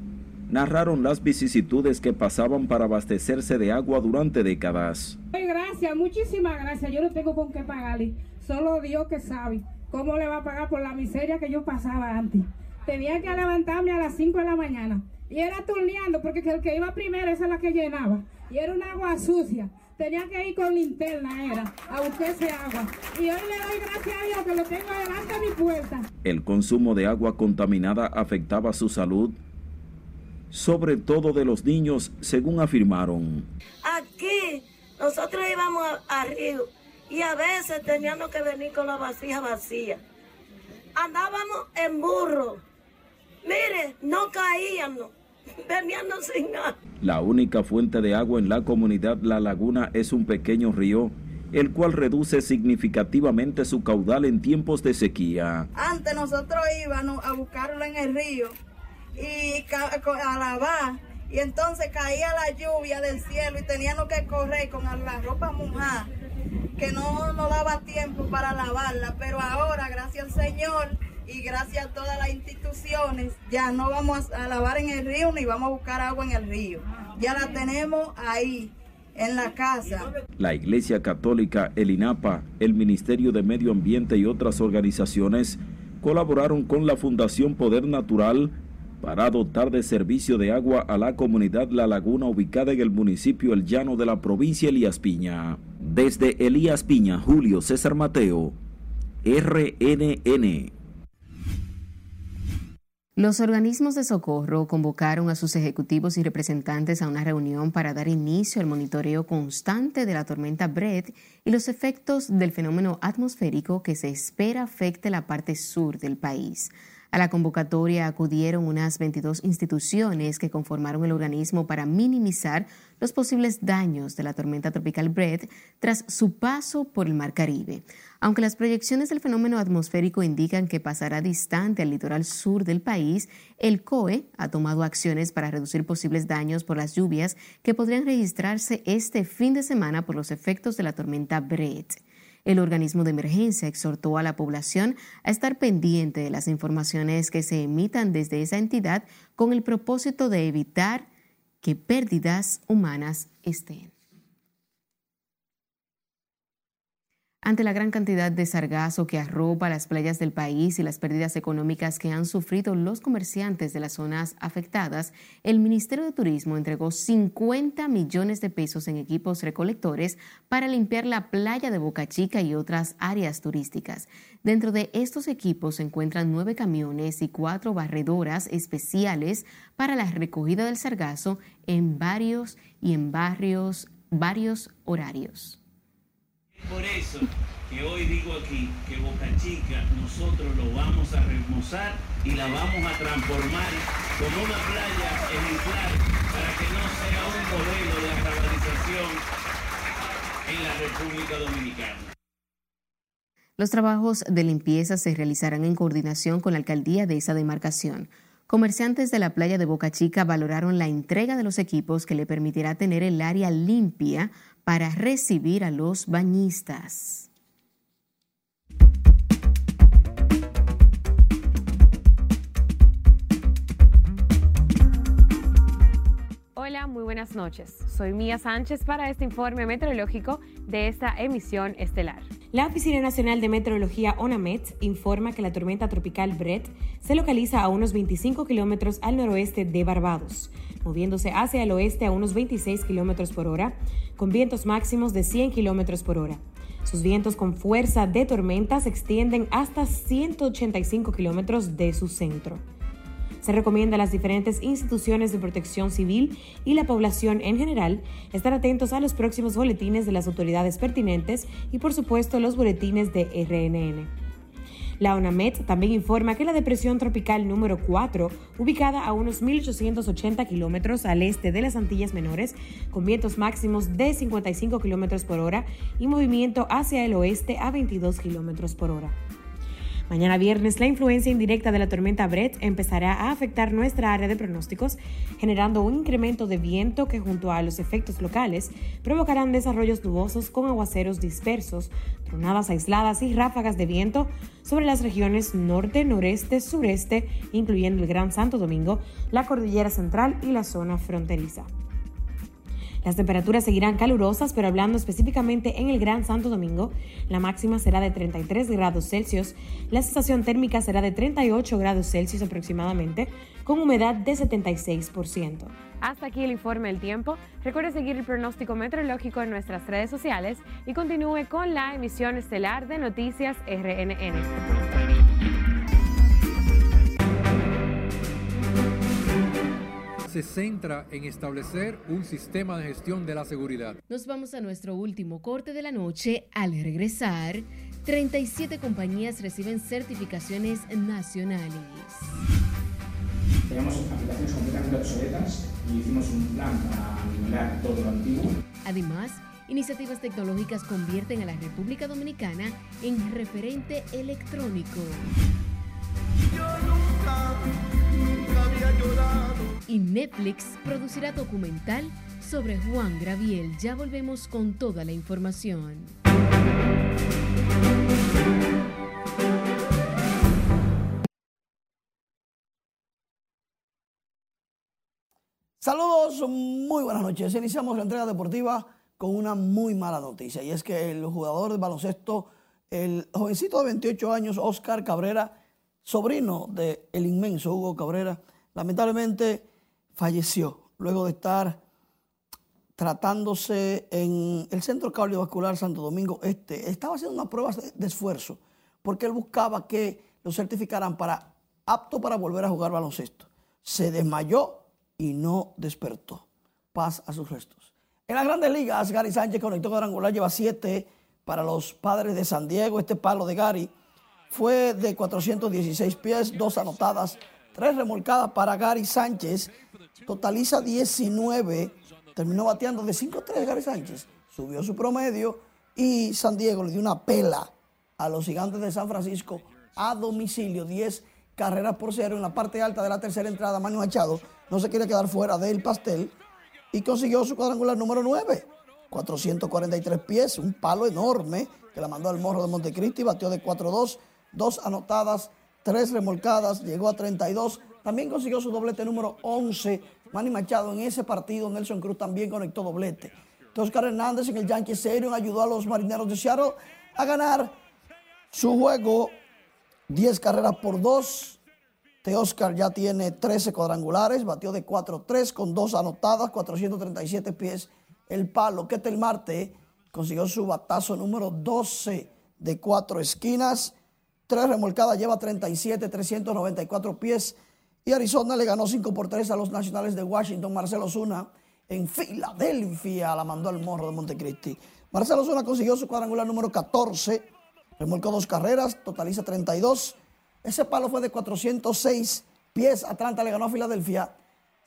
narraron las vicisitudes que pasaban para abastecerse de agua durante décadas. Gracias, muchísimas gracias. Yo no tengo con qué pagarle. Solo Dios que sabe cómo le va a pagar por la miseria que yo pasaba antes tenía que levantarme a las 5 de la mañana. Y era turneando, porque el que iba primero esa es la que llenaba. Y era un agua sucia. Tenía que ir con linterna, era, a buscar ese agua. Y hoy le doy gracias a Dios que lo tengo delante de mi puerta. El consumo de agua contaminada afectaba su salud, sobre todo de los niños, según afirmaron. Aquí nosotros íbamos a, río y a veces teníamos que venir con la vasija vacía. Andábamos en burro Mire, no caíamos, veníamos sin nada. La única fuente de agua en la comunidad La Laguna es un pequeño río, el cual reduce significativamente su caudal en tiempos de sequía. Antes nosotros íbamos a buscarlo en el río y a lavar, y entonces caía la lluvia del cielo y teníamos que correr con la ropa mojada, que no nos daba tiempo para lavarla, pero ahora, gracias al Señor, y gracias a todas las instituciones ya no vamos a lavar en el río ni vamos a buscar agua en el río. Ya la tenemos ahí en la casa. La Iglesia Católica, el INAPA, el Ministerio de Medio Ambiente y otras organizaciones colaboraron con la Fundación Poder Natural para dotar de servicio de agua a la comunidad La Laguna ubicada en el municipio El Llano de la provincia Elías Piña. Desde Elías Piña, Julio César Mateo, RNN. Los organismos de socorro convocaron a sus ejecutivos y representantes a una reunión para dar inicio al monitoreo constante de la tormenta Brett y los efectos del fenómeno atmosférico que se espera afecte la parte sur del país. A la convocatoria acudieron unas 22 instituciones que conformaron el organismo para minimizar los posibles daños de la tormenta tropical Brett tras su paso por el Mar Caribe. Aunque las proyecciones del fenómeno atmosférico indican que pasará distante al litoral sur del país, el COE ha tomado acciones para reducir posibles daños por las lluvias que podrían registrarse este fin de semana por los efectos de la tormenta Brett. El organismo de emergencia exhortó a la población a estar pendiente de las informaciones que se emitan desde esa entidad con el propósito de evitar que pérdidas humanas estén. Ante la gran cantidad de sargazo que arropa las playas del país y las pérdidas económicas que han sufrido los comerciantes de las zonas afectadas, el Ministerio de Turismo entregó 50 millones de pesos en equipos recolectores para limpiar la playa de Boca Chica y otras áreas turísticas. Dentro de estos equipos se encuentran nueve camiones y cuatro barredoras especiales para la recogida del sargazo en varios y en barrios, varios horarios. Por eso que hoy digo aquí que Boca Chica nosotros lo vamos a remozar y la vamos a transformar como una playa ejemplar para que no sea un modelo de acabalización en la República Dominicana. Los trabajos de limpieza se realizarán en coordinación con la alcaldía de esa demarcación. Comerciantes de la playa de Boca Chica valoraron la entrega de los equipos que le permitirá tener el área limpia para recibir a los bañistas. Hola, muy buenas noches. Soy Mía Sánchez para este informe meteorológico de esta emisión estelar. La Oficina Nacional de Meteorología ONAMET informa que la tormenta tropical Brett se localiza a unos 25 kilómetros al noroeste de Barbados moviéndose hacia el oeste a unos 26 kilómetros por hora, con vientos máximos de 100 kilómetros por hora. Sus vientos con fuerza de tormenta se extienden hasta 185 kilómetros de su centro. Se recomienda a las diferentes instituciones de protección civil y la población en general estar atentos a los próximos boletines de las autoridades pertinentes y por supuesto los boletines de RNN. La ONAMET también informa que la depresión tropical número 4, ubicada a unos 1.880 kilómetros al este de las Antillas Menores, con vientos máximos de 55 kilómetros por hora y movimiento hacia el oeste a 22 kilómetros por hora. Mañana viernes, la influencia indirecta de la tormenta Brett empezará a afectar nuestra área de pronósticos, generando un incremento de viento que junto a los efectos locales provocarán desarrollos nubosos con aguaceros dispersos, tronadas aisladas y ráfagas de viento sobre las regiones norte, noreste, sureste, incluyendo el Gran Santo Domingo, la Cordillera Central y la zona fronteriza. Las temperaturas seguirán calurosas, pero hablando específicamente en el Gran Santo Domingo, la máxima será de 33 grados Celsius, la sensación térmica será de 38 grados Celsius aproximadamente, con humedad de 76%. Hasta aquí el informe del tiempo. Recuerde seguir el pronóstico meteorológico en nuestras redes sociales y continúe con la emisión estelar de Noticias RNN. Se centra en establecer un sistema de gestión de la seguridad. Nos vamos a nuestro último corte de la noche. Al regresar, 37 compañías reciben certificaciones nacionales. Teníamos aplicaciones completamente obsoletas y hicimos un plan para eliminar todo lo antiguo. Además, iniciativas tecnológicas convierten a la República Dominicana en referente electrónico. Yo nunca, nunca había llorado. Y Netflix producirá documental sobre Juan Graviel. Ya volvemos con toda la información. Saludos, muy buenas noches. Iniciamos la entrega deportiva con una muy mala noticia y es que el jugador de baloncesto, el jovencito de 28 años, Oscar Cabrera, sobrino del el inmenso Hugo Cabrera, lamentablemente falleció luego de estar tratándose en el Centro Cardiovascular Santo Domingo Este. Estaba haciendo una prueba de esfuerzo porque él buscaba que lo certificaran para apto para volver a jugar baloncesto. Se desmayó y no despertó. Paz a sus restos. En las grandes ligas, Gary Sánchez conectó cuadrangular, lleva siete para los padres de San Diego. Este palo de Gary fue de 416 pies, dos anotadas, tres remolcadas para Gary Sánchez. Totaliza 19. Terminó bateando de 5-3 Gary Sánchez. Subió su promedio y San Diego le dio una pela a los gigantes de San Francisco a domicilio. 10 carreras por cero en la parte alta de la tercera entrada. Manu Machado no se quiere quedar fuera del pastel y consiguió su cuadrangular número 9. 443 pies, un palo enorme que la mandó al morro de Montecristi, batió de 4-2, dos anotadas, tres remolcadas, llegó a 32. También consiguió su doblete número 11. Manny Machado en ese partido, Nelson Cruz también conectó doblete. Oscar Hernández en el Yankee Stadium ayudó a los marineros de Seattle a ganar su juego 10 carreras por 2. Oscar ya tiene 13 cuadrangulares, batió de 4-3 con dos anotadas, 437 pies. El palo, Ketel Marte, consiguió su batazo número 12 de cuatro esquinas. Tres remolcadas, lleva 37, 394 pies. Y Arizona le ganó 5 por 3 a los nacionales de Washington. Marcelo Zuna en Filadelfia la mandó al morro de Montecristi. Marcelo Zuna consiguió su cuadrangular número 14. Remolcó dos carreras, totaliza 32. Ese palo fue de 406 pies. Atlanta le ganó a Filadelfia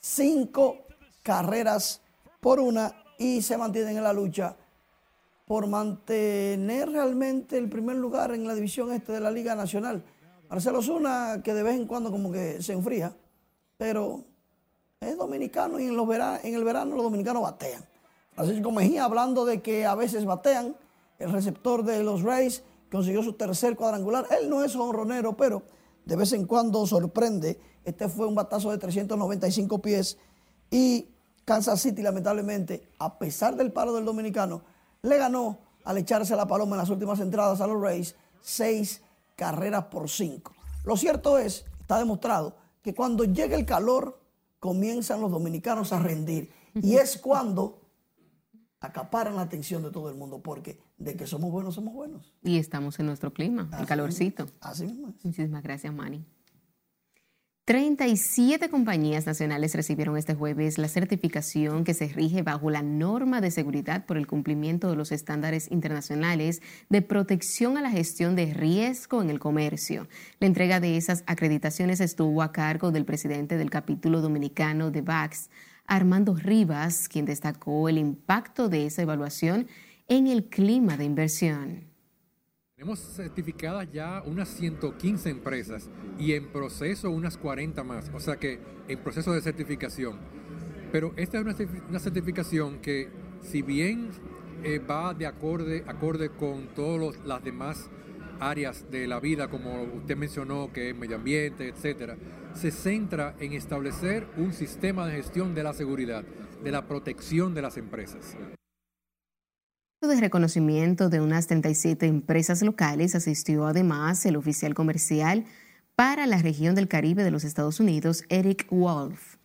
cinco carreras por una y se mantienen en la lucha por mantener realmente el primer lugar en la división este de la Liga Nacional. Marcelo Zuna, que de vez en cuando como que se enfría, pero es dominicano y en, los en el verano los dominicanos batean. Francisco Mejía hablando de que a veces batean, el receptor de los Rays consiguió su tercer cuadrangular. Él no es honronero, pero de vez en cuando sorprende. Este fue un batazo de 395 pies y Kansas City, lamentablemente, a pesar del paro del dominicano, le ganó al echarse la paloma en las últimas entradas a los Rays, seis carreras por cinco. Lo cierto es, está demostrado, que cuando llega el calor, comienzan los dominicanos a rendir. Y es cuando acaparan la atención de todo el mundo, porque de que somos buenos, somos buenos. Y estamos en nuestro clima, el calorcito. Así mismo es. Muchísimas gracias, Manny. 37 compañías nacionales recibieron este jueves la certificación que se rige bajo la norma de seguridad por el cumplimiento de los estándares internacionales de protección a la gestión de riesgo en el comercio. La entrega de esas acreditaciones estuvo a cargo del presidente del capítulo dominicano de VAX, Armando Rivas, quien destacó el impacto de esa evaluación en el clima de inversión. Tenemos certificadas ya unas 115 empresas y en proceso unas 40 más, o sea que en proceso de certificación. Pero esta es una, certificación que si bien eh, va de acorde, acorde con todas las demás áreas de la vida, como usted mencionó, que es medio ambiente, etcétera, se centra en establecer un sistema de gestión de la seguridad, de la protección de las empresas de reconocimiento de unas 37 empresas locales asistió además el oficial comercial para la región del Caribe de los Estados Unidos, Eric Wolf.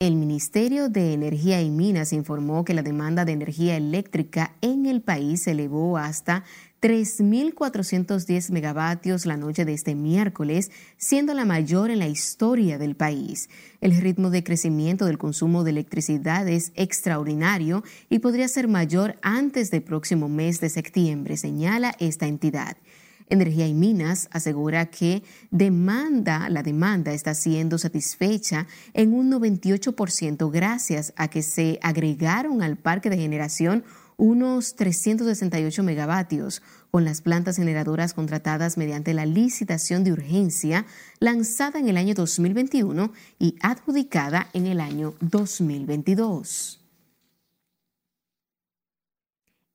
El Ministerio de Energía y Minas informó que la demanda de energía eléctrica en el país se elevó hasta 3.410 megavatios la noche de este miércoles, siendo la mayor en la historia del país. El ritmo de crecimiento del consumo de electricidad es extraordinario y podría ser mayor antes del próximo mes de septiembre, señala esta entidad. Energía y Minas asegura que demanda, la demanda está siendo satisfecha en un 98% gracias a que se agregaron al parque de generación unos 368 megavatios con las plantas generadoras contratadas mediante la licitación de urgencia lanzada en el año 2021 y adjudicada en el año 2022.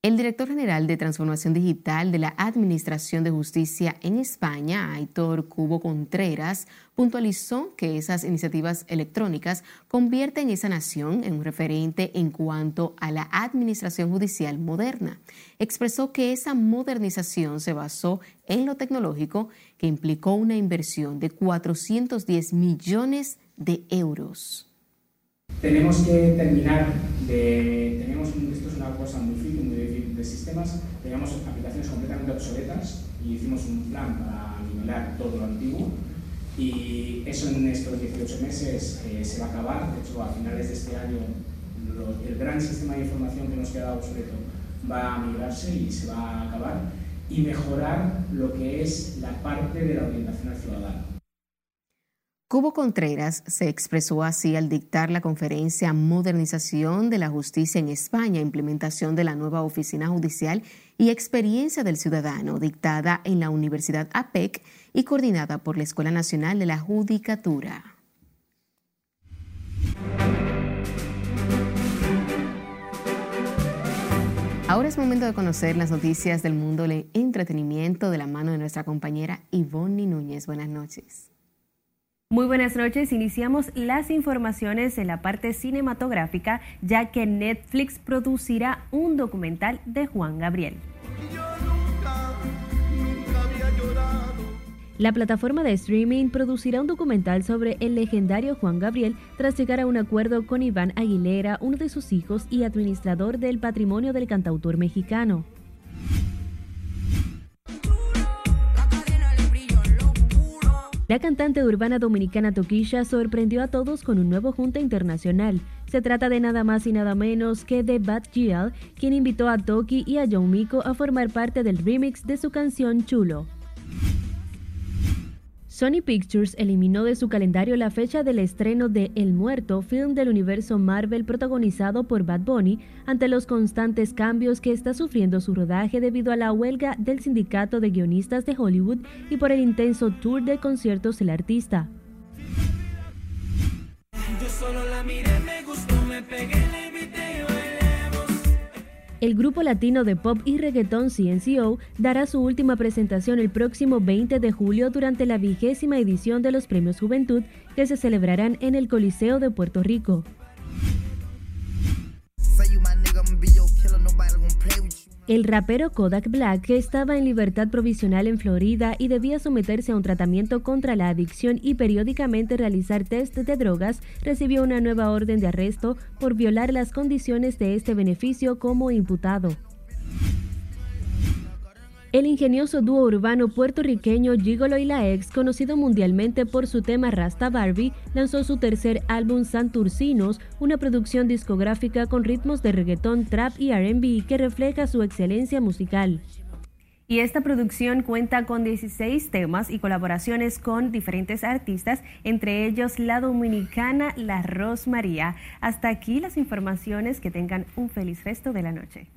El director general de Transformación Digital de la Administración de Justicia en España, Aitor Cubo Contreras, puntualizó que esas iniciativas electrónicas convierten esa nación en un referente en cuanto a la administración judicial moderna. Expresó que esa modernización se basó en lo tecnológico, que implicó una inversión de 410 millones de euros. Tenemos que terminar de... Tenemos, esto es una cosa muy de sistemas, teníamos aplicaciones completamente obsoletas y hicimos un plan para nivelar todo lo antiguo y eso en estos 18 meses eh, se va a acabar, de hecho a finales de este año el gran sistema de información que nos queda obsoleto va a migrarse y se va a acabar y mejorar lo que es la parte de la orientación al ciudadano. Cubo Contreras se expresó así al dictar la conferencia Modernización de la Justicia en España, implementación de la nueva oficina judicial y experiencia del ciudadano, dictada en la Universidad APEC y coordinada por la Escuela Nacional de la Judicatura. Ahora es momento de conocer las noticias del mundo del entretenimiento de la mano de nuestra compañera Ivonne Núñez. Buenas noches. Muy buenas noches. Iniciamos las informaciones en la parte cinematográfica, ya que Netflix producirá un documental de Juan Gabriel. La plataforma de streaming producirá un documental sobre el legendario Juan Gabriel tras llegar a un acuerdo con Iván Aguilera, uno de sus hijos y administrador del patrimonio del cantautor mexicano. La cantante urbana dominicana Toquisha sorprendió a todos con un nuevo junta internacional. Se trata de nada más y nada menos que de Bad Gial, quien invitó a Toki y a John Miko a formar parte del remix de su canción Chulo. Sony Pictures eliminó de su calendario la fecha del estreno de El Muerto, film del universo Marvel protagonizado por Bad Bunny, ante los constantes cambios que está sufriendo su rodaje debido a la huelga del sindicato de guionistas de Hollywood y por el intenso tour de conciertos del artista. El grupo latino de pop y reggaetón CNCO dará su última presentación el próximo 20 de julio durante la vigésima edición de los Premios Juventud que se celebrarán en el Coliseo de Puerto Rico. El rapero Kodak Black, que estaba en libertad provisional en Florida y debía someterse a un tratamiento contra la adicción y periódicamente realizar test de drogas, recibió una nueva orden de arresto por violar las condiciones de este beneficio como imputado. El ingenioso dúo urbano puertorriqueño Gigolo y la Ex, conocido mundialmente por su tema Rasta Barbie, lanzó su tercer álbum Santurcinos, una producción discográfica con ritmos de reggaetón, trap y RB que refleja su excelencia musical. Y esta producción cuenta con 16 temas y colaboraciones con diferentes artistas, entre ellos la dominicana La Rosmaría. Hasta aquí las informaciones, que tengan un feliz resto de la noche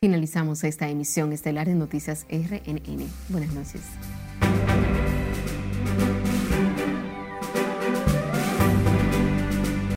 finalizamos esta emisión estelar de Noticias RNN. Buenas noches.